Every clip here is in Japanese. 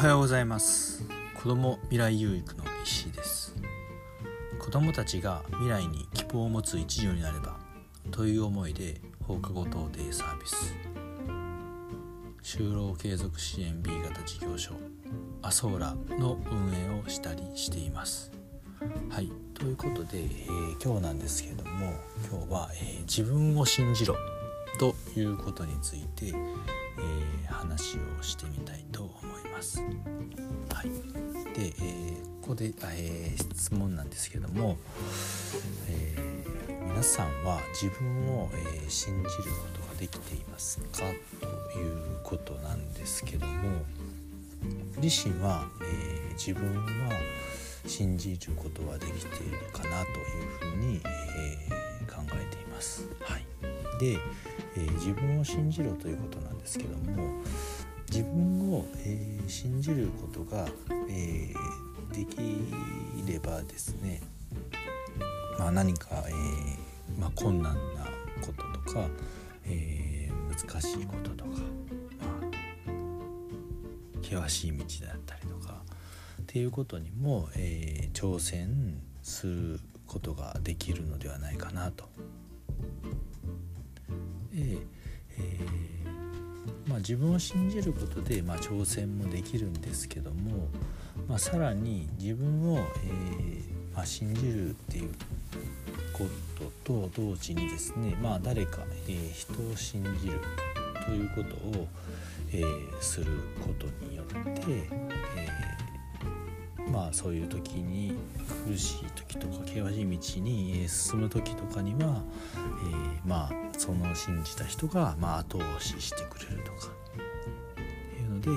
はようございます。子供未来有育の石井です。子供たちが未来に希望を持つ一助になればという思いで放課後等デイサービス。就労継続支援 B 型事業所アソーラの運営をしたりしています。はいということで、えー、今日なんですけれども今日は、えー、自分を信じろということについて、えー、話をしてみます。はい、で、えー、ここで、えー、質問なんですけども、え皆さんは自分を、え信じることができていますか？ということなんですけども自身は、え自分は信じることはできているかな？というふうに、え考えています。はい、で、え、自分を信じろということなんですけども自分を、えー、信じることが、えー、できればですね、まあ、何か、えまあ、困難なこととか、え難しいこととか、まあ、険しい道であったりとかっていうことにも、え挑戦することができるのではないかなと、えー、まあ、自分を信じることで、まあ、挑戦もできるんですけども、まあ、さらに自分を、えー、ま信じるっていうことと同時にですね、まあ、誰か、えー、人を信じるということを、えすることによって、えまあそういう時に苦しい時とか険しい道に進む時とかには、えー、まあその信じた人がまあ後押ししてくれるとかっていうので、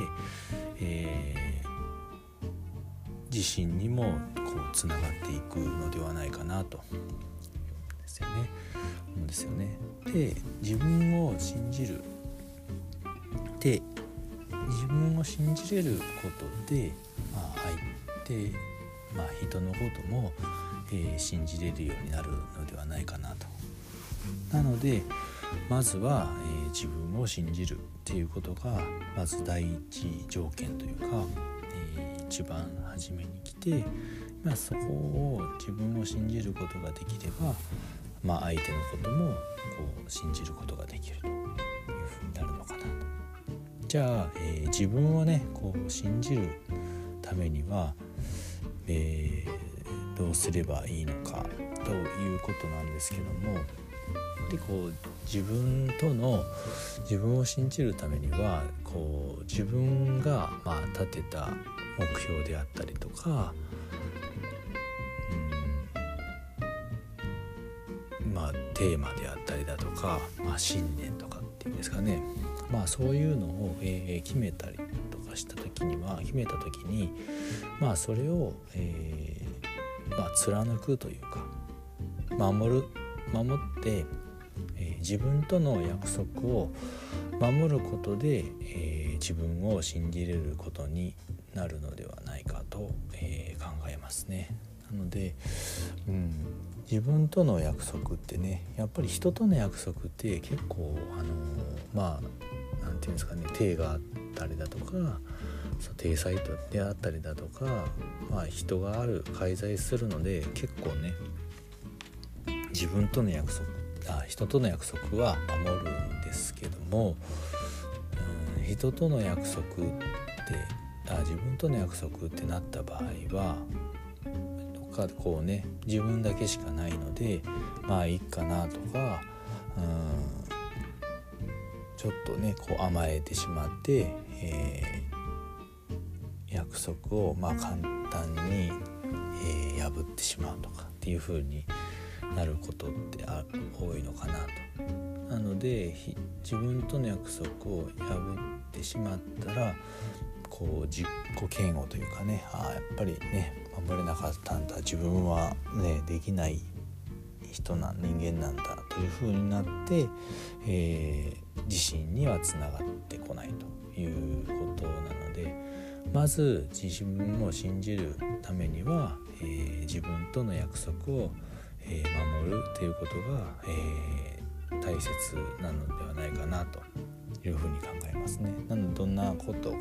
えー、自身にもこうつながっていくのではないかなとですよね。思うんですよね。で自分を信じるで自分を信じれることで、まあ、相手、まあ、人のことも、えー、信じれるようになるのではないかなと。なのでまずは、えー、自分を信じるっていうことがまず第一条件というか、えー、一番初めに来て、まあ、そこを自分を信じることができれば、まあ、相手のこともこう信じることができるというふうになるのかなと。じゃあ、えー、自分をねこう信じるためには、えー、どうすればいいのかということなんですけどもでこう自分との自分を信じるためにはこう自分がまあ立てた目標であったりとか、うん、まあテーマであったりだとか、まあ、信念とかっていうんですかね。まあそういうのを、えー、決めたりとかした時には決めた時にまあそれを、えー、まあ、貫くというか守る守ってえ自分との約束を守ることで、え、自分を信じれることになるのではないかと、え、考えますね。なので、うん、自分との約束ってねやっぱり人との約束って結構あのまあて言うんですかね体があったりだとか体裁であったりだとか、まあ、人がある介在するので結構ね自分との約束あ人との約束は守るんですけども、うん、人との約束ってあ自分との約束ってなった場合はどっかこうね自分だけしかないのでまあいいかなとか、うん、ちょっとねこう甘えてしまって、えー、約束をまあ簡単に、えー、破ってしまうとかっていう風になることってあ多いのかなと。なので自分との約束を破ってしまったらこう自己嫌悪というかねあやっぱりね守れなかったんだ自分はねできない人な人間なんだというふうになって、えー、自身にはつながってこないということなのでまず自分を信じるためには、えー、自分との約束をえー、守るっていうことが、え、大切なのではないかなというふうに考えますね。なのでどんなことが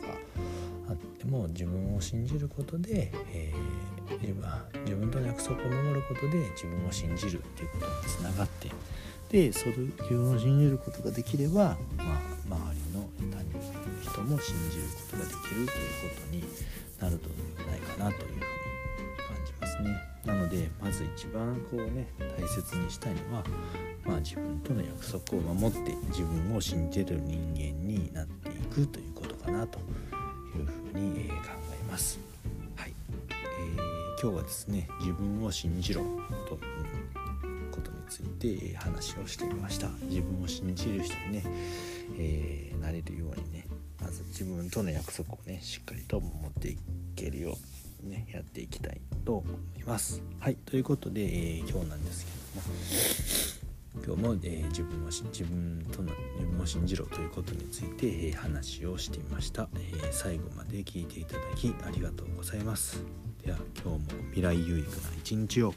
ああっても自分を信じることで、えー、自分との約束を守ることで自分を信じるっていうことにつながってでそれ自分を信じることができれば、まあ、周りの他人人も信じることができるということになるとないかなというふうに感じますね。なのでまず一番こうね大切にしたいのは、まあ、自分との約束を守って自分を信じる人間になっていくということかなというふうに、え考えます。はい、えー、今日はですね自分を信じろということについて話をしてみました。自分を信じる人にね、えー、なれるようにねまず自分との約束をねしっかりと守っていけるようにねやっていきたいと思います。はいということで、えー、今日なんですけども今日も、えー自分を自分との自分を信じろということについて、え話をしてみました、え最後まで聞いていただきありがとうございます。では今日も未来有益な一日を。